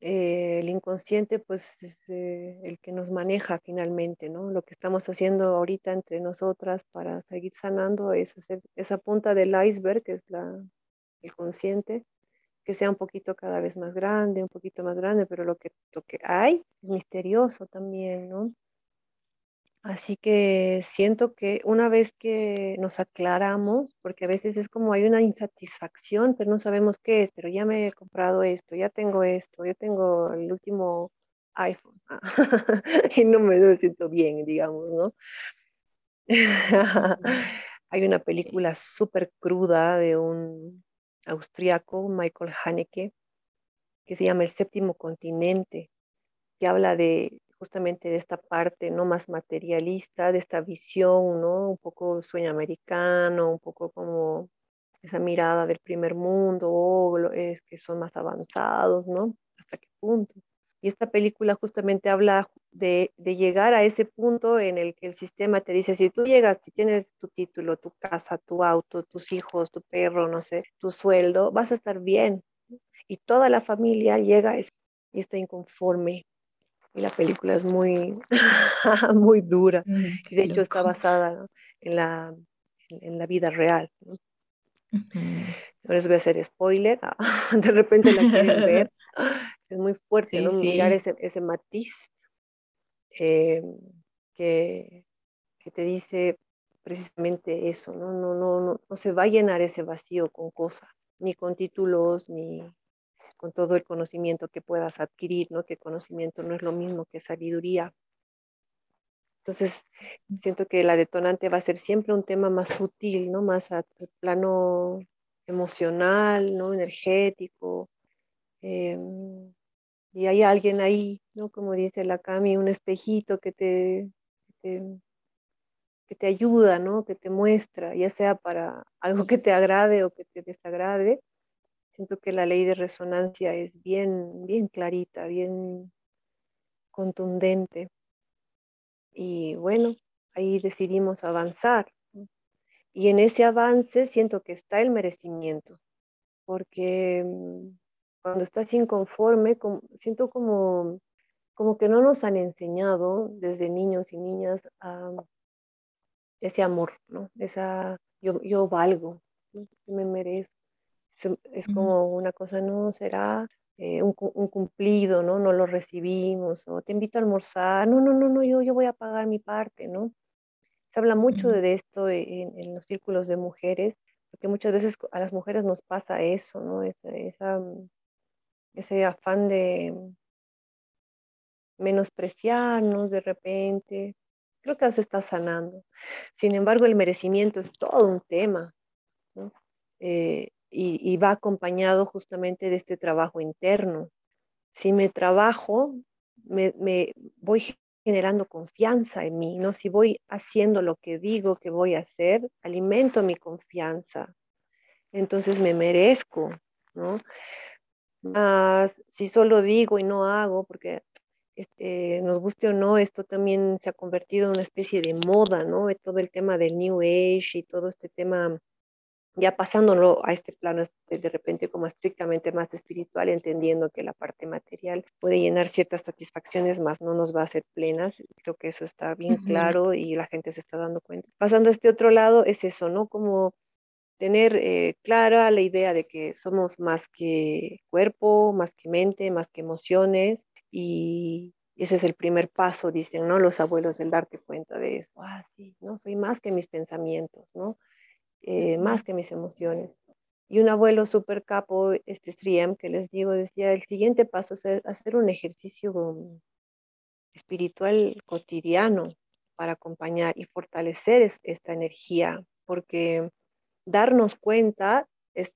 C: eh, el inconsciente pues es eh, el que nos maneja finalmente, ¿no? Lo que estamos haciendo ahorita entre nosotras para seguir sanando es hacer esa punta del iceberg, que es la, el consciente, que sea un poquito cada vez más grande, un poquito más grande, pero lo que, lo que hay es misterioso también, ¿no? Así que siento que una vez que nos aclaramos, porque a veces es como hay una insatisfacción, pero no sabemos qué es, pero ya me he comprado esto, ya tengo esto, ya tengo el último iPhone <laughs> y no me siento bien, digamos, ¿no? <laughs> hay una película súper cruda de un austriaco, Michael Haneke, que se llama El séptimo continente, que habla de justamente de esta parte no más materialista, de esta visión, ¿no? Un poco sueño americano, un poco como esa mirada del primer mundo, oh, es que son más avanzados, ¿no? ¿Hasta qué punto? Y esta película justamente habla de, de, llegar a ese punto en el que el sistema te dice, si tú llegas, si tienes tu título, tu casa, tu auto, tus hijos, tu perro, no sé, tu sueldo, vas a estar bien. Y toda la familia llega y está inconforme, y la película es muy, <laughs> muy dura. Mm, y de hecho está basada en, la, en la vida real. ¿no? No les voy a hacer spoiler, <laughs> de repente la quieren ver. <laughs> Es muy fuerte, ¿no? Mirar ese, ese matiz eh, que, que, te dice precisamente eso, ¿no? No, no, no, no se va a llenar ese vacío con cosas, ni con títulos, ni, con todo el conocimiento que puedas adquirir, ¿no? Que conocimiento no es lo mismo que sabiduría. Entonces, siento que la detonante va a ser siempre un tema más sutil, ¿no? Más al plano emocional, ¿no? Energético. Em, y hay alguien ahí, ¿no? Como dice la Cami, un espejito que te, que te, ayuda, ¿no? Que te muestra, ya sea para <laughs> algo que te agrade o que te desagrade. Siento que la ley de resonancia es bien, bien clarita, bien contundente. Y bueno, ahí decidimos avanzar. Y en ese avance siento que está el merecimiento, porque mm, cuando estás inconforme, siento como, como que no nos han enseñado desde niños y niñas a ese amor, ¿no? Esa, yo, yo valgo, me merezco. Es, como una cosa, no será eh, un, cumplido, ¿no? No lo recibimos, o te invito a almorzar, no, no, no, no, yo, yo voy a pagar mi parte, ¿no? Se habla mucho de esto en, los círculos de mujeres, porque muchas veces a las mujeres nos pasa eso, ¿no? esa ese afán de menospreciarnos de repente. Creo que se está sanando. Sin embargo, el merecimiento es todo un tema eh, y, va acompañado justamente de este trabajo interno. Si me trabajo, me, voy generando confianza en mí, ¿no? Si voy haciendo lo que digo que voy a hacer, alimento mi confianza. Entonces me merezco, ¿no? si solo digo y no hago, porque este, nos guste o no, esto también se ha convertido en una especie de moda, ¿no? Todo el tema del New Age y todo este tema, ya pasándolo a este plano este, de repente como estrictamente más espiritual, entendiendo que la parte material puede llenar ciertas satisfacciones, más no nos va a hacer plenas. Creo que eso está bien claro y la gente se está dando cuenta. Pasando a este otro lado, es eso, ¿no? Como tener eh, clara la idea de que somos más que cuerpo, más que mente, más que emociones y ese es el primer paso, dicen, ¿no? Los abuelos, el darte cuenta de eso. Ah, sí, ¿no? Soy más que mis pensamientos, ¿no? Eh, más que mis emociones. Y un abuelo súper capo, este Striem, que les digo, decía, el siguiente paso es hacer un ejercicio espiritual cotidiano para acompañar y fortalecer esta energía, porque darnos cuenta es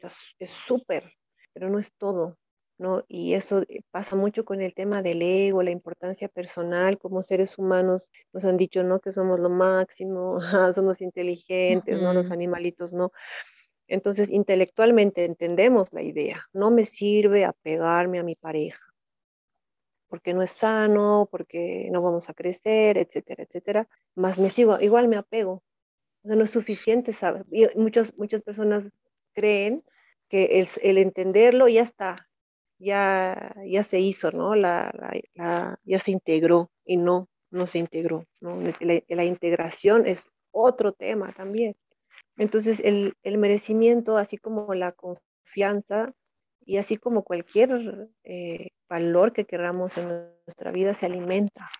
C: súper, pero no es todo, ¿no? Y eso eh, pasa mucho con el tema del ego, la importancia personal, como seres humanos nos han dicho, ¿no? Que somos lo máximo, <laughs> somos inteligentes, ¿no? Los animalitos, ¿no? Entonces, intelectualmente entendemos la idea, no me sirve apegarme a mi pareja, porque no es sano, porque no vamos a crecer, etcétera, etcétera, más me sigo, igual me apego, no es suficiente saber. Y muchas, muchas personas creen que el, el, entenderlo ya está, ya, ya se hizo, ¿no? La, ya se integró y no, no se integró, la integración es otro tema también. Entonces, el, el, merecimiento, así como la confianza y así como cualquier eh, valor que queramos en nuestra vida, se alimenta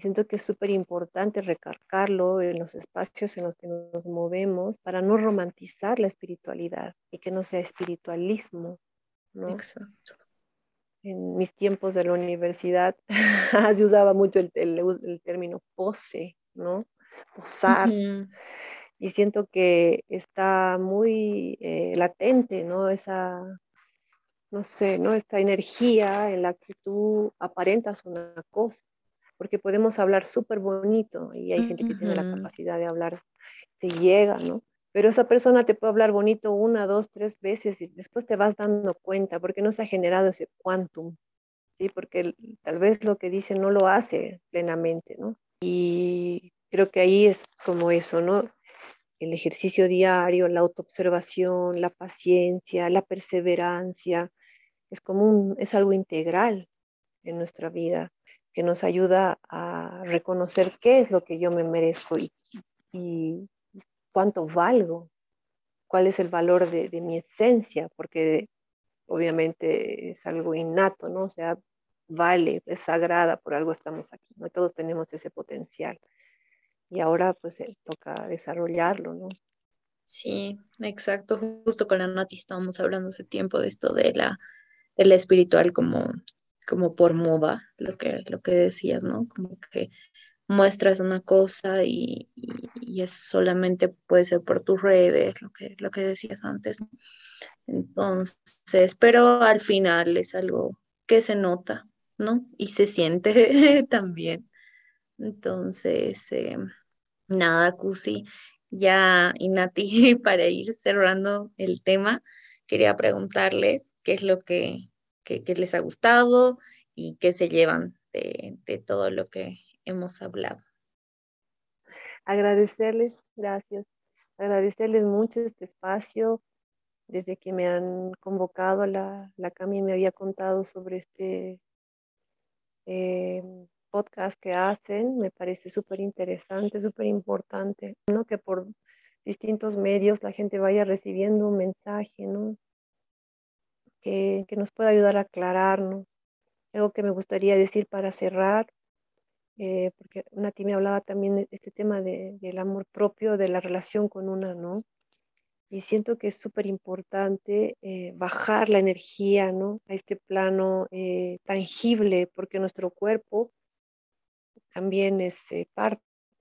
C: siento que es súper importante recargarlo en los espacios en los que nos movemos para no romantizar la espiritualidad y que no sea espiritualismo. ¿No?
B: Exacto.
C: En mis tiempos de la universidad <laughs> se usaba mucho el, el, término pose, ¿no? Posar. Y siento que está muy eh, latente, ¿no? Esa, no sé, ¿no? Esta energía en la que tú aparentas una cosa porque podemos hablar súper bonito y hay gente que tiene la capacidad de hablar, te llega, ¿no? Pero esa persona te puede hablar bonito una, dos, tres veces y después te vas dando cuenta porque no se ha generado ese quantum, ¿sí? Porque tal vez lo que dice no lo hace plenamente, ¿no? Y creo que ahí es como eso, ¿no? El ejercicio diario, la autoobservación, la paciencia, la perseverancia, es como es algo integral en nuestra vida que nos ayuda a reconocer qué es lo que yo me merezco y, cuánto valgo, cuál es el valor de, mi esencia, porque obviamente es algo innato, ¿no? O sea, vale, es sagrada, por algo estamos aquí, ¿no? Todos tenemos ese potencial. Y ahora pues eh, toca desarrollarlo, ¿no?
B: Sí, exacto. Justo con la noticia estábamos hablando hace tiempo de esto de la, de la espiritual como como por moda, lo que, lo que decías, ¿no? Como que muestras una cosa y, es solamente puede ser por tus redes, lo que, lo que decías antes. Entonces, pero al final es algo que se nota, ¿no? Y se siente <laughs> también. Entonces, eh, nada, Cusi, ya Inati, <laughs> para ir cerrando el tema, quería preguntarles qué es lo que, les ha gustado y qué se llevan de, de todo lo que hemos hablado.
C: Agradecerles, gracias, agradecerles mucho este espacio, desde que me han convocado, la, la Cami me había contado sobre este eh, podcast que hacen, me parece súper interesante, súper importante, ¿no? Que por distintos medios la gente vaya recibiendo un mensaje, ¿no? Que, que nos pueda ayudar a aclararnos. Algo que me gustaría decir para cerrar, eh, porque Nati me hablaba también de este tema de, del amor propio, de la relación con una, ¿no? Y siento que es súper importante eh, bajar la energía, ¿no? A este plano eh, tangible, porque nuestro cuerpo también es eh, parte,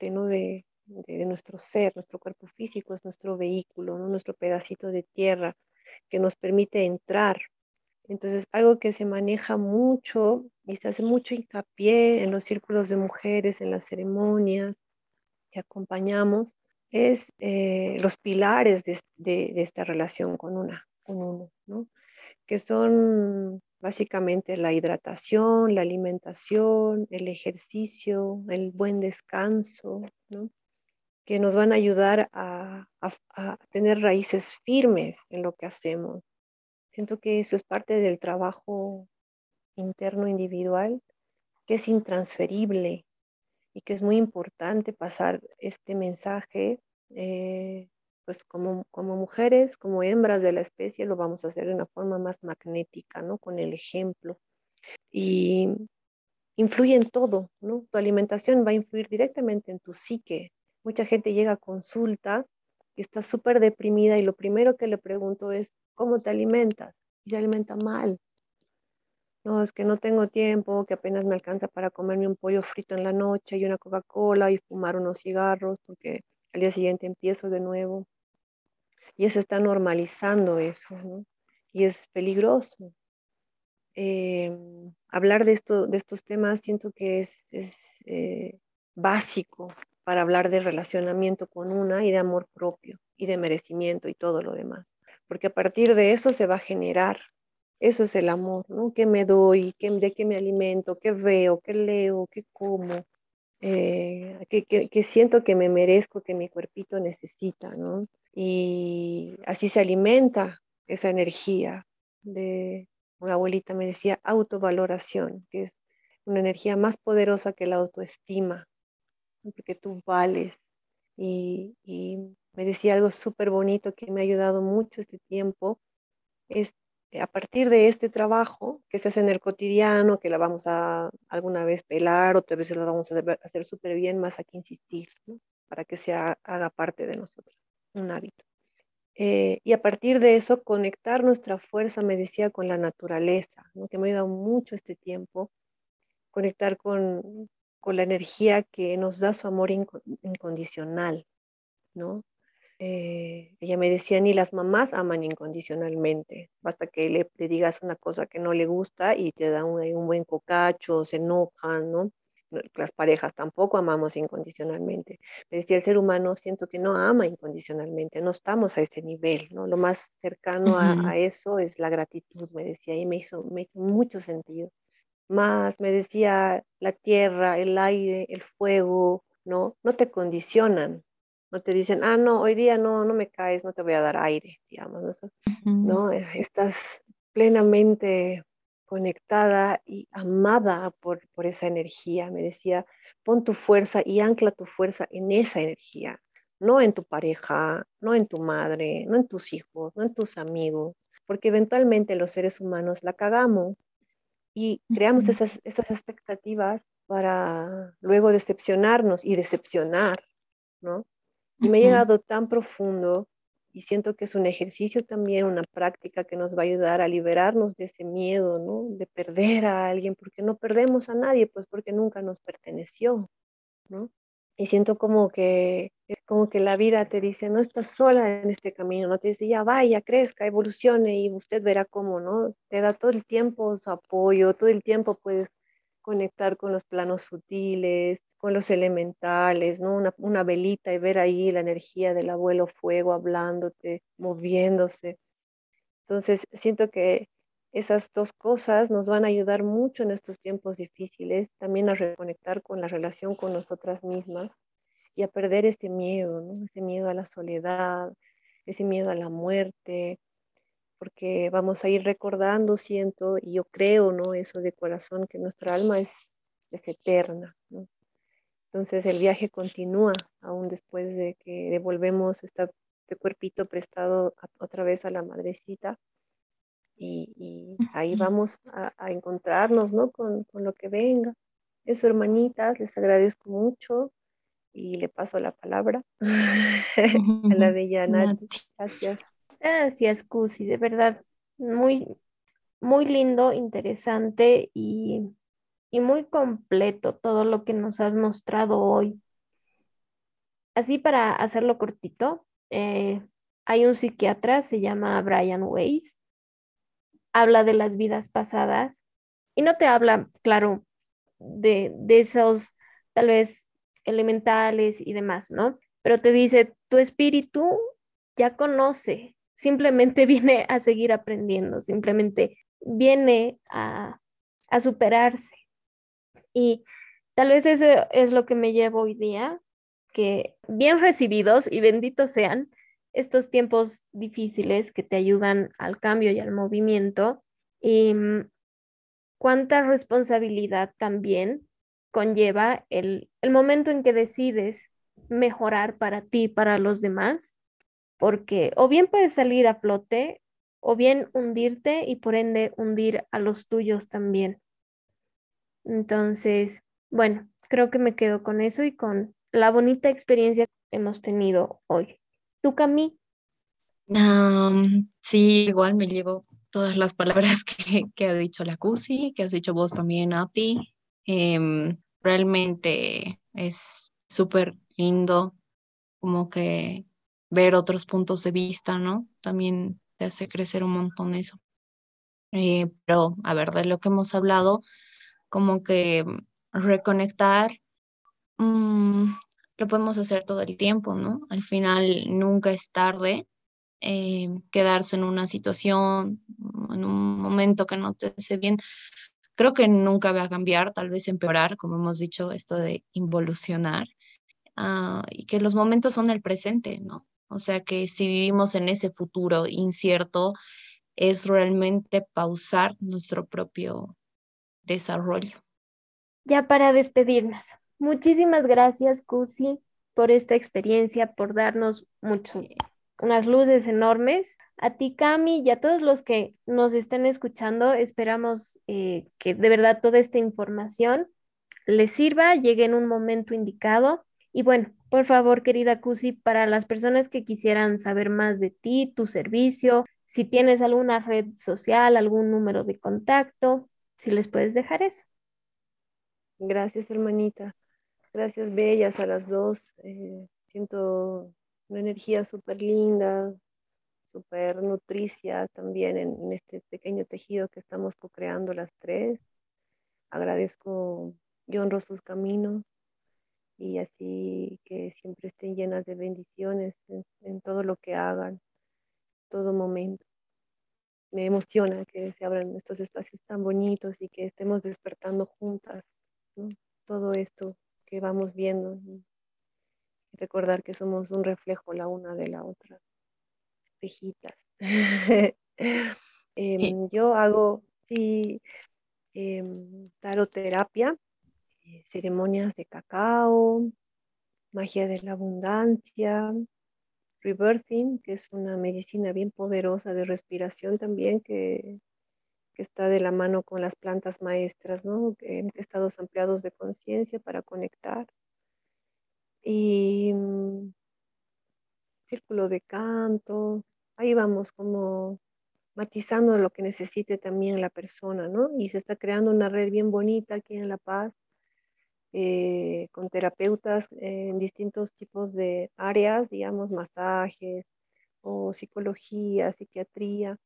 C: ¿no? De, de, nuestro ser, nuestro cuerpo físico es nuestro vehículo, ¿no? Nuestro pedacito de tierra que nos permite entrar. Entonces, algo que se maneja mucho y se hace mucho hincapié en los círculos de mujeres, en las ceremonias que acompañamos, es eh, los pilares de, esta relación con una, con uno, ¿no? que son básicamente la hidratación, la alimentación, el ejercicio, el buen descanso, ¿no? que nos van a ayudar a, a, tener raíces firmes en lo que hacemos. Siento que eso es parte del trabajo interno individual, que es intransferible, y que es muy importante pasar este mensaje, eh, pues como, como mujeres, como hembras de la especie, lo vamos a hacer de una forma más magnética, ¿no? Con el ejemplo. Y influye en todo, ¿no? Tu alimentación va a influir directamente en tu psique. Mucha gente llega a consulta y está súper deprimida y lo primero que le pregunto es, ¿cómo te alimentas? Y se alimenta mal no, es que no tengo tiempo, que apenas me alcanza para comerme un pollo frito en la noche y una Coca-Cola y fumar unos cigarros, porque al día siguiente empiezo de nuevo. Y se está normalizando eso, ¿no? Y es peligroso. Em, hablar de, esto, de estos temas siento que es, eh, básico para hablar de relacionamiento con una y de amor propio y de merecimiento y todo lo demás. Porque a partir de eso se va a generar eso es el amor, ¿no? ¿Qué me doy? ¿Qué, ¿De qué me alimento? ¿Qué veo? ¿Qué leo? ¿Qué como? Eh, siento que me merezco, que mi cuerpito necesita, ¿no? Y así se alimenta esa energía. De, una abuelita me decía autovaloración, que es una energía más poderosa que la autoestima, porque tú vales. Y me decía algo súper bonito que me ha ayudado mucho este tiempo, es a partir de este trabajo que se hace en el cotidiano, que la vamos a alguna vez pelar, otras veces la vamos a hacer súper bien, más aquí insistir, para que se haga parte de nosotros, un hábito. Eh, y a partir de eso, conectar nuestra fuerza, me decía, con la naturaleza, que me ha ayudado mucho este tiempo, conectar con, con la energía que nos da su amor incondicional, ¿no? Eh, ella me decía, ni las mamás aman incondicionalmente, basta que le, digas una cosa que no le gusta y te da un, un buen cocacho, se enojan, ¿no? Las parejas tampoco amamos incondicionalmente. Me decía, el ser humano siento que no ama incondicionalmente, no estamos a ese nivel, ¿no? Lo más cercano a, eso es la gratitud, me decía, y me hizo, me hizo mucho sentido. Más, me decía, la tierra, el aire, el fuego, ¿no? No te condicionan, no te dicen, ah, no, hoy día no, no me caes, no te voy a dar aire, digamos, ¿no? Estás plenamente conectada y amada por, por esa energía. Me decía, pon tu fuerza y ancla tu fuerza en esa energía, no en tu pareja, no en tu madre, no en tus hijos, no en tus amigos, porque eventualmente los seres humanos la cagamos y creamos esas, esas expectativas para luego decepcionarnos y decepcionar, ¿no? Y me ha llegado tan profundo y siento que es un ejercicio también, una práctica que nos va a ayudar a liberarnos de ese miedo, ¿no? De perder a alguien, porque no perdemos a nadie, pues porque nunca nos perteneció. ¿no? Y siento como que, como que la vida te dice, no estás sola en este camino, no te dice, ya vaya, crezca, evolucione y usted verá cómo, ¿no? Te da todo el tiempo su apoyo, todo el tiempo puedes conectar con los planos sutiles, con los elementales, ¿no? Una, velita y ver ahí la energía del abuelo fuego hablándote, moviéndose. Entonces, siento que esas dos cosas nos van a ayudar mucho en estos tiempos difíciles, también a reconectar con la relación con nosotras mismas y a perder ese miedo, ¿no? ese miedo a la soledad, ese miedo a la muerte, porque vamos a ir recordando, siento, y yo creo, ¿no? Eso de corazón, que nuestra alma es, es eterna. Entonces el viaje continúa aún después de que devolvemos este cuerpito prestado otra vez a la madrecita y, ahí vamos a, encontrarnos, ¿no? Con, lo que venga. Eso, hermanitas, les agradezco mucho y le paso la palabra <laughs> a la <laughs> bella Nati. Gracias.
A: Gracias, Cusi, de verdad, muy, muy lindo, interesante y, muy completo todo lo que nos has mostrado hoy. Así para hacerlo cortito, eh, hay un psiquiatra, se llama Brian Weiss, habla de las vidas pasadas y no te habla, claro, de, de esos tal vez elementales y demás, ¿no? Pero te dice, tu espíritu ya conoce, simplemente <laughs> viene a seguir aprendiendo, simplemente viene a, a superarse. Y tal vez eso es lo que me llevo hoy día, que bien recibidos y benditos sean, estos tiempos difíciles que te ayudan al cambio y al movimiento y mm, cuánta responsabilidad también conlleva el, el momento en que decides mejorar para ti, para los demás, porque o bien puedes salir a flote o bien hundirte y por ende hundir a los tuyos también. Entonces, bueno, creo que me quedo con eso y con la bonita experiencia que hemos tenido hoy. ¿Tú, Cami?
B: sí, igual me llevo todas las palabras <laughs> que, ha dicho la Cusi, que has dicho vos también, a ti. Em, realmente es súper lindo como que ver otros puntos de vista, ¿no? También te hace crecer un montón eso. Eh, pero, a ver, de lo que hemos hablado, como que reconectar, mm, lo podemos hacer todo el tiempo, ¿no? Al final nunca es tarde eh, quedarse en una situación, en un momento que no te hace bien. Creo que nunca va a cambiar, tal vez empeorar, como hemos dicho, esto de involucionar, ah, y que los momentos son el presente, ¿no? O sea que si vivimos en ese futuro incierto, es realmente pausar nuestro propio desarrollo.
A: Ya para despedirnos, Muchísimas gracias, Cusi, por esta experiencia, por darnos mucho, unas luces enormes. A ti, Cami, y a todos los que nos estén escuchando, esperamos eh, que de verdad toda esta información les sirva, llegue en un momento indicado. Y bueno, por favor, querida Cusi, para las personas que quisieran saber más de ti, tu servicio, si tienes alguna red social, algún número de contacto, si les puedes dejar eso.
C: Gracias, hermanita. Gracias, bellas, a las dos. Eh, siento una energía súper linda, súper nutricia también en, este pequeño tejido que estamos co-creando las tres. Agradezco y honro sus caminos y así que siempre estén llenas de bendiciones en, en todo lo que hagan, todo momento. Me emociona que se abran estos espacios tan bonitos y que estemos despertando juntas ¿no? todo esto que vamos viendo y recordar que somos un reflejo la una de la otra. <laughs> Em, yo hago, sí, em, taroterapia, eh, ceremonias de cacao, magia de la abundancia, rebirthing, que es una medicina bien poderosa de respiración también, que está de la mano con las plantas maestras, ¿no? Estados ampliados de conciencia para conectar. Y mm, círculo de cantos, ahí vamos como matizando lo que necesite también la persona, ¿no? Y se está creando una red bien bonita aquí en La Paz eh, con terapeutas en distintos tipos de áreas, digamos, masajes o psicología, psiquiatría,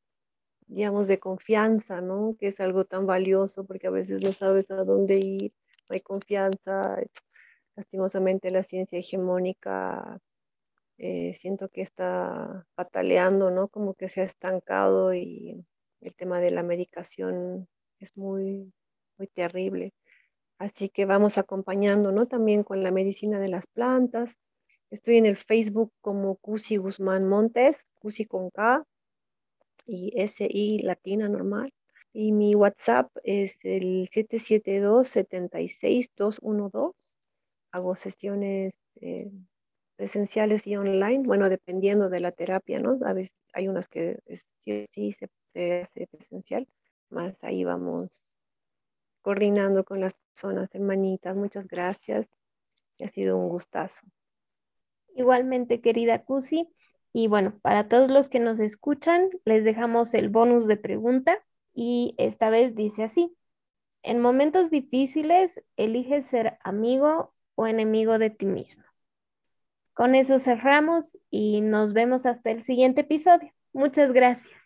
C: digamos, de confianza, ¿no? Que es algo tan valioso porque a veces no sabes a dónde ir, no hay confianza. Lastimosamente la ciencia hegemónica eh, siento que está pataleando, ¿no? Como que se ha estancado y el tema de la medicación es muy, muy terrible. Así que vamos acompañando, ¿no? También con la medicina de las plantas. Estoy en el Facebook como Cusi Guzmán Montes, Cusi con K y S-I latina normal. Y mi WhatsApp es el 772-76212. Hago sesiones eh, presenciales y online, bueno, dependiendo de la terapia, ¿no? A veces hay unas que sí, sí se, se hace presencial, más ahí vamos coordinando con las personas, hermanitas. Muchas gracias. ha sido un gustazo.
A: Igualmente, querida Cusi. Y bueno, para todos los que nos escuchan, les dejamos el bonus de pregunta y esta vez dice así. En momentos difíciles, eliges ser amigo o enemigo de ti mismo. Con eso cerramos y nos vemos hasta el siguiente episodio. Muchas gracias.